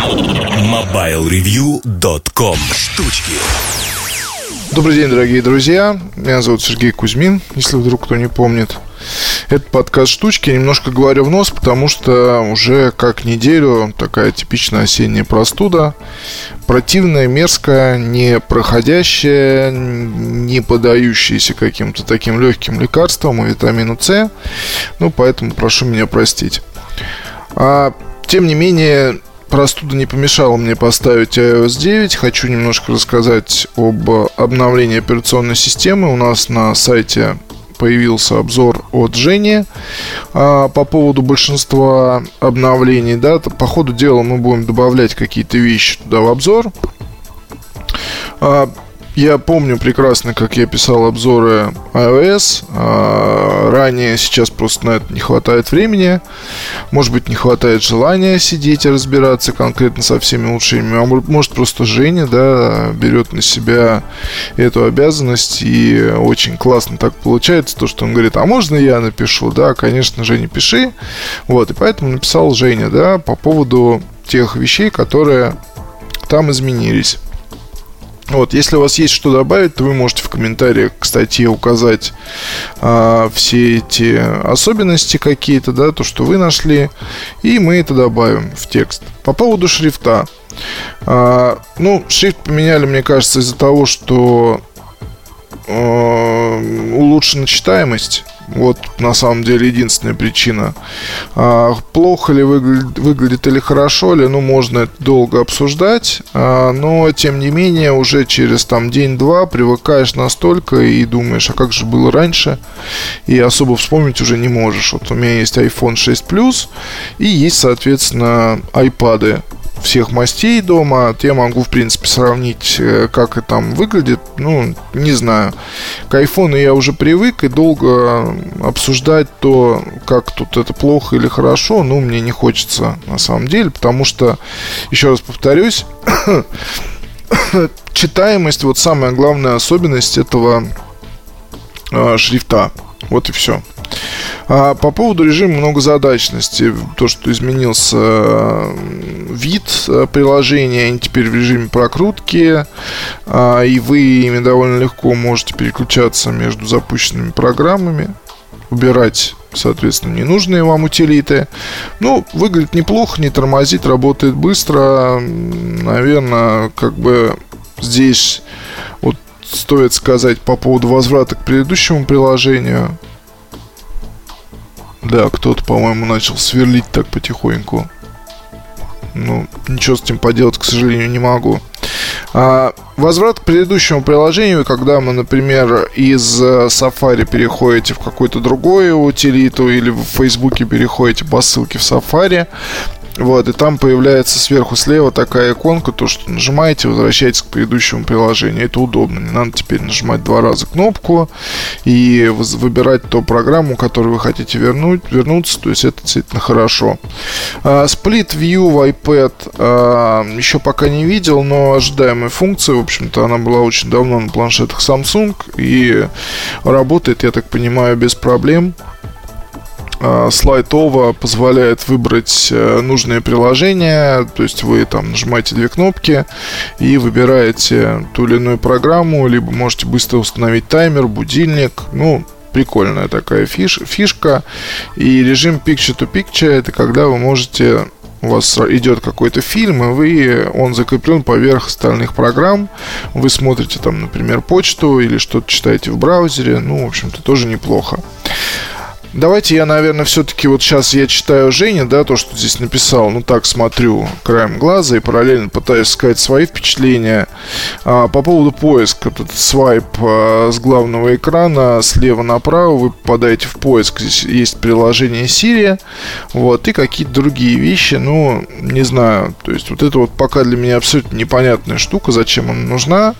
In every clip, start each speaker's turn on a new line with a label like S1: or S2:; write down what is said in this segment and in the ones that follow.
S1: MobileReview.com Штучки
S2: Добрый день, дорогие друзья. Меня зовут Сергей Кузьмин, если вдруг кто не помнит. Это подкаст «Штучки». Немножко говорю в нос, потому что уже как неделю такая типичная осенняя простуда. Противная, мерзкая, не проходящая, не подающаяся каким-то таким легким лекарствам и витамину С. Ну, поэтому прошу меня простить. А, тем не менее, простуда не помешала мне поставить iOS 9. Хочу немножко рассказать об обновлении операционной системы. У нас на сайте появился обзор от Жени а, по поводу большинства обновлений. Да, по ходу дела мы будем добавлять какие-то вещи туда в обзор. А, я помню прекрасно, как я писал обзоры iOS. А, ранее сейчас просто на это не хватает времени. Может быть, не хватает желания сидеть и разбираться конкретно со всеми улучшениями. А может, просто Женя, да, берет на себя эту обязанность. И очень классно так получается, то, что он говорит, а можно я напишу? Да, конечно, Женя, пиши. Вот, и поэтому написал Женя, да, по поводу тех вещей, которые там изменились. Вот, если у вас есть что добавить, то вы можете в комментариях к статье указать а, все эти особенности какие-то, да, то, что вы нашли, и мы это добавим в текст. По поводу шрифта. А, ну, шрифт поменяли, мне кажется, из-за того, что улучшена читаемость. Вот на самом деле единственная причина. А, плохо ли выглядит, выглядит или хорошо ли, ну, можно это долго обсуждать, а, но, тем не менее, уже через там день-два привыкаешь настолько и думаешь, а как же было раньше, и особо вспомнить уже не можешь. Вот у меня есть iPhone 6 Plus и есть, соответственно, iPad всех мастей дома. Я могу, в принципе, сравнить, э, как это там выглядит. Ну, не знаю. К айфону я уже привык и долго обсуждать то, как тут это плохо или хорошо, ну, мне не хочется на самом деле, потому что, еще раз повторюсь, читаемость, вот самая главная особенность этого э, шрифта. Вот и все. А по поводу режима многозадачности, то, что изменился вид э, приложения, они теперь в режиме прокрутки, а, и вы ими довольно легко можете переключаться между запущенными программами, убирать соответственно, ненужные вам утилиты. Ну, выглядит неплохо, не тормозит, работает быстро. Наверное, как бы здесь вот стоит сказать по поводу возврата к предыдущему приложению. Да, кто-то, по-моему, начал сверлить так потихоньку. Ну, ничего с этим поделать, к сожалению, не могу. А, возврат к предыдущему приложению, когда мы, например, из э, Safari переходите в какую-то другую утилиту или в Фейсбуке переходите по ссылке в Safari, вот, и там появляется сверху слева такая иконка, то, что нажимаете, возвращаетесь к предыдущему приложению. Это удобно. Не надо теперь нажимать два раза кнопку и выбирать ту программу, которую вы хотите вернуть, вернуться. То есть это действительно хорошо. А, Split View в iPad а, еще пока не видел, но ожидаемая функция. В общем-то, она была очень давно на планшетах Samsung и работает, я так понимаю, без проблем. А, слайд Ова позволяет выбрать э, нужное приложение, то есть вы там нажимаете две кнопки и выбираете ту или иную программу, либо можете быстро установить таймер, будильник, ну, прикольная такая фиш, фишка. И режим Picture to Picture это когда вы можете у вас идет какой-то фильм, и вы, он закреплен поверх остальных программ. Вы смотрите там, например, почту или что-то читаете в браузере. Ну, в общем-то, тоже неплохо. Давайте я, наверное, все-таки вот сейчас я читаю Женя, да, то, что здесь написал, ну так смотрю краем глаза и параллельно пытаюсь сказать свои впечатления. А, по поводу поиска, этот свайп а, с главного экрана слева направо, вы попадаете в поиск, здесь есть приложение Siri, вот, и какие-то другие вещи, ну, не знаю, то есть вот это вот пока для меня абсолютно непонятная штука, зачем она нужна.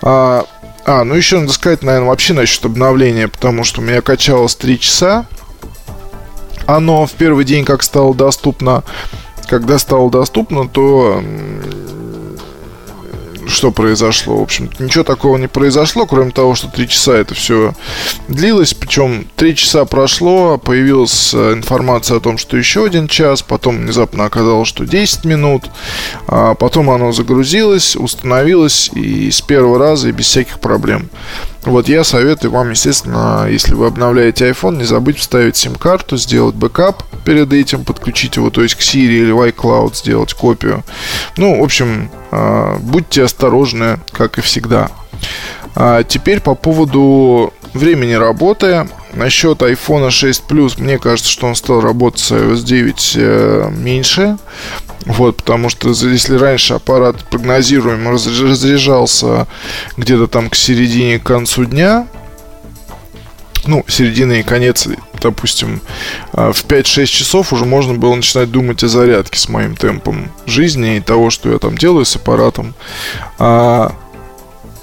S2: А, а, ну еще надо сказать, наверное, вообще насчет обновления, потому что у меня качалось 3 часа. Оно в первый день как стало доступно, когда стало доступно, то что произошло? В общем ничего такого не произошло, кроме того, что три часа это все длилось. Причем три часа прошло, появилась э, информация о том, что еще один час, потом внезапно оказалось, что 10 минут, а потом оно загрузилось, установилось и с первого раза и без всяких проблем. Вот я советую вам, естественно, если вы обновляете iPhone, не забыть вставить сим-карту, сделать бэкап перед этим, подключить его, то есть к Siri или iCloud сделать копию. Ну, в общем, а, будьте осторожны, как и всегда. А теперь по поводу времени работы. Насчет iPhone 6 Plus, мне кажется, что он стал работать с iOS 9 э, меньше. Вот, потому что если раньше аппарат прогнозируемо разряжался где-то там к середине, к концу дня, ну, середина и конец, допустим, э, в 5-6 часов уже можно было начинать думать о зарядке с моим темпом жизни и того, что я там делаю с аппаратом. А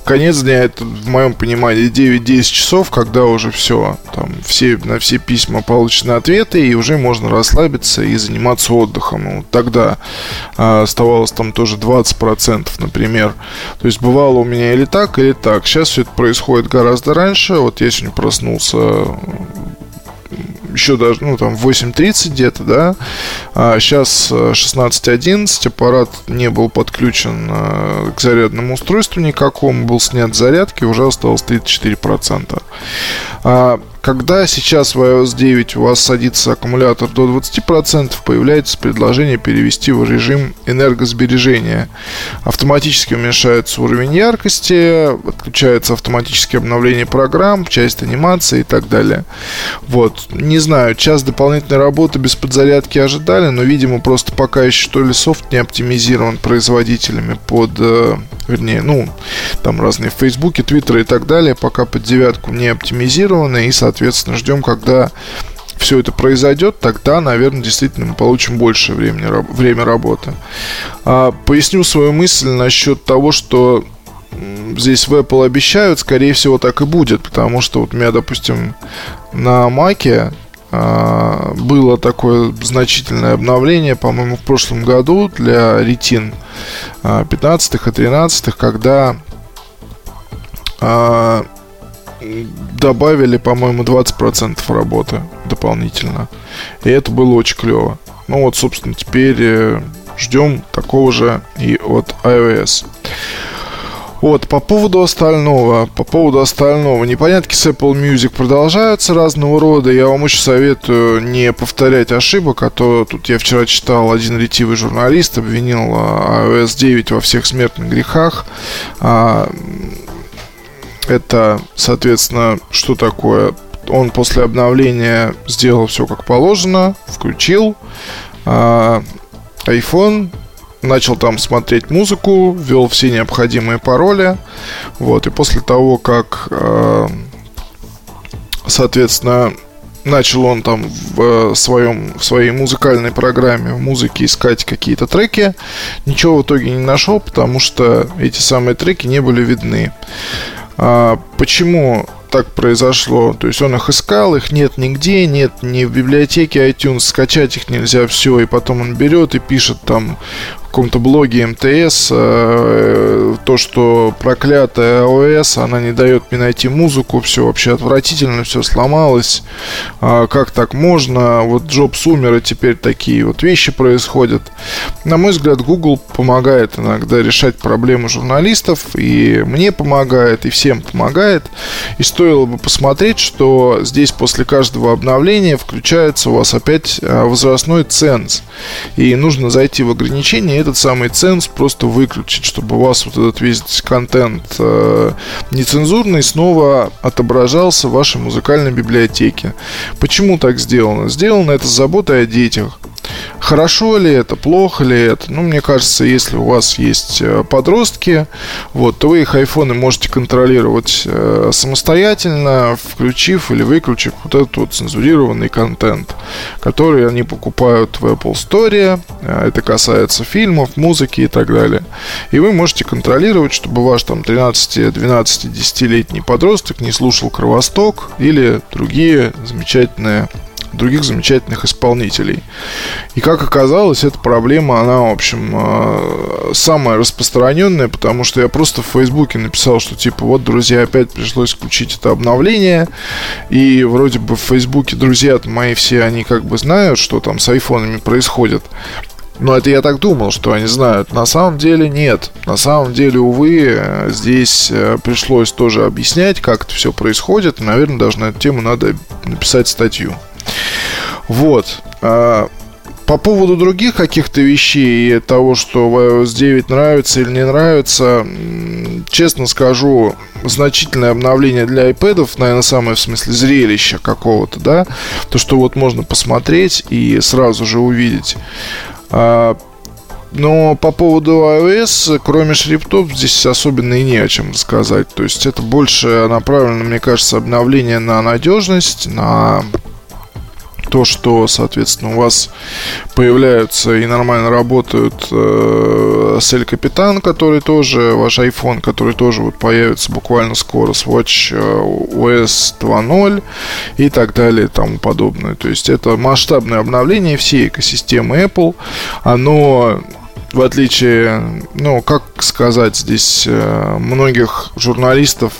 S2: конец дня это, в моем понимании, 9-10 часов, когда уже все, там, все, на все письма получены ответы, и уже можно расслабиться и заниматься отдыхом. Ну, тогда а, оставалось там тоже 20%, например. То есть бывало у меня или так, или так. Сейчас все это происходит гораздо раньше. Вот я сегодня проснулся еще даже, ну, там, 8.30 где-то, да, а сейчас 16.11, э, аппарат не был подключен э, к зарядному устройству никакому, был снят с зарядки, уже осталось 34%. А, когда сейчас в iOS 9 у вас садится аккумулятор до 20%, появляется предложение перевести в режим энергосбережения. Автоматически уменьшается уровень яркости, отключается автоматическое обновление программ, часть анимации и так далее. Вот. Не знаю, час дополнительной работы без подзарядки ожидали, но, видимо, просто пока еще то ли софт не оптимизирован производителями под, э, вернее, ну, там разные Фейсбуки, Твиттеры и так далее, пока под девятку не оптимизированы и, соответственно, соответственно, ждем, когда все это произойдет, тогда, наверное, действительно мы получим больше времени, время работы. А, поясню свою мысль насчет того, что здесь в Apple обещают, скорее всего, так и будет, потому что вот у меня, допустим, на Маке а, было такое значительное обновление, по-моему, в прошлом году для ретин 15 и 13, когда а, добавили, по-моему, 20% работы дополнительно. И это было очень клево. Ну вот, собственно, теперь э, ждем такого же и от iOS. Вот, по поводу остального, по поводу остального, непонятки с Apple Music продолжаются разного рода. Я вам очень советую не повторять ошибок, а то тут я вчера читал, один ретивый журналист обвинил а, iOS 9 во всех смертных грехах. А, это, соответственно, что такое? Он после обновления сделал все как положено, включил э, iPhone, начал там смотреть музыку, ввел все необходимые пароли. Вот, и после того, как, э, соответственно, начал он там в своем в своей музыкальной программе в музыке искать какие-то треки, ничего в итоге не нашел, потому что эти самые треки не были видны. А, почему так произошло? То есть он их искал, их нет нигде, нет ни в библиотеке iTunes, скачать их нельзя все, и потом он берет и пишет там каком-то блоге МТС э, то, что проклятая ОС, она не дает мне найти музыку, все вообще отвратительно, все сломалось. А, как так можно? Вот Джобс умер, и теперь такие вот вещи происходят. На мой взгляд, Google помогает иногда решать проблемы журналистов, и мне помогает, и всем помогает. И стоило бы посмотреть, что здесь после каждого обновления включается у вас опять а, возрастной ценз. И нужно зайти в ограничения этот самый ценз просто выключить, чтобы у вас вот этот весь контент э, нецензурный снова отображался в вашей музыкальной библиотеке. Почему так сделано? Сделано это с заботой о детях. Хорошо ли это, плохо ли это? Ну, мне кажется, если у вас есть э, подростки, вот, то вы их айфоны можете контролировать э, самостоятельно, включив или выключив вот этот вот цензурированный контент, который они покупают в Apple Store. Э, это касается фильмов, музыки и так далее. И вы можете контролировать, чтобы ваш там 13, 12, 10-летний подросток не слушал Кровосток или другие замечательные других замечательных исполнителей. И как оказалось, эта проблема, она, в общем, э, самая распространенная, потому что я просто в Фейсбуке написал, что типа, вот, друзья, опять пришлось включить это обновление, и вроде бы в Фейсбуке друзья мои все, они как бы знают, что там с айфонами происходит. Но это я так думал, что они знают. На самом деле нет. На самом деле, увы, здесь э, пришлось тоже объяснять, как это все происходит. наверное, даже на эту тему надо написать статью. Вот. А, по поводу других каких-то вещей и того, что iOS 9 нравится или не нравится, честно скажу, значительное обновление для iPad, наверное, самое в смысле зрелища какого-то, да, то, что вот можно посмотреть и сразу же увидеть. А, но по поводу iOS, кроме шрифтов, здесь особенно и не о чем сказать. То есть это больше направлено, мне кажется, обновление на надежность, на то, что, соответственно, у вас появляются и нормально работают э, Cell Капитан, который тоже, ваш iPhone, который тоже вот появится буквально скоро с Watch OS 2.0 и так далее и тому подобное. То есть это масштабное обновление всей экосистемы Apple. Оно в отличие, ну, как сказать, здесь э, многих журналистов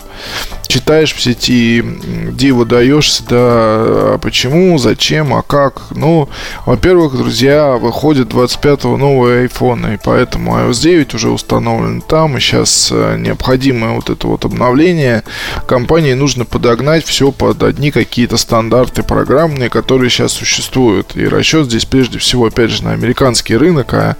S2: читаешь в сети, диву даешься, да, а почему, зачем, а как. Ну, во-первых, друзья, выходит 25-го новый iPhone, и поэтому iOS 9 уже установлен там, и сейчас э, необходимое вот это вот обновление. Компании нужно подогнать все под одни какие-то стандарты программные, которые сейчас существуют. И расчет здесь прежде всего, опять же, на американский рынок, а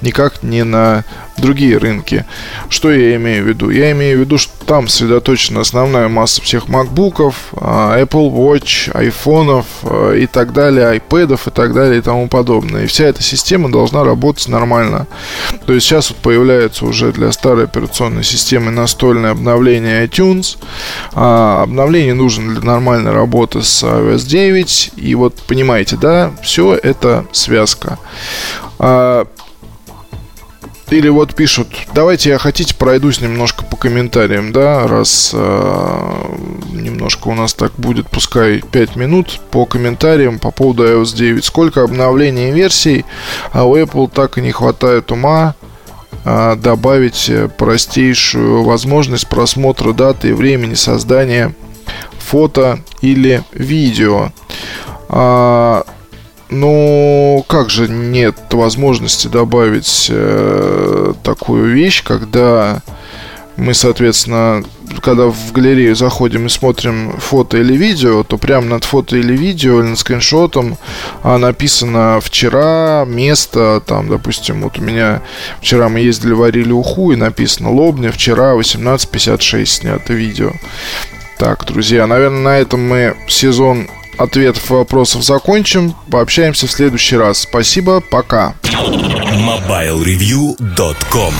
S2: никак не на другие рынки. Что я имею в виду? Я имею в виду, что там сосредоточена основная масса всех MacBook'ов, а, Apple Watch, айфонов а, и так далее, iPad'ов и так далее и тому подобное. И вся эта система должна работать нормально. То есть сейчас вот появляется уже для старой операционной системы настольное обновление iTunes. А обновление нужно для нормальной работы с iOS 9. И вот понимаете, да, все это связка. А, или вот пишут, давайте я хотите пройдусь немножко по комментариям, да, раз э, немножко у нас так будет, пускай 5 минут по комментариям по поводу iOS 9. Сколько обновлений версий, а у Apple так и не хватает ума э, добавить простейшую возможность просмотра даты и времени создания фото или видео. А, ну, как же нет возможности добавить э, такую вещь, когда мы, соответственно, когда в галерею заходим и смотрим фото или видео, то прямо над фото или видео или над скриншотом а, написано вчера, место, там, допустим, вот у меня вчера мы ездили, варили уху, и написано Лобня, вчера 18.56 снято видео. Так, друзья, наверное, на этом мы сезон ответов и вопросов закончим. Пообщаемся в следующий раз. Спасибо, пока.
S1: MobileReview.com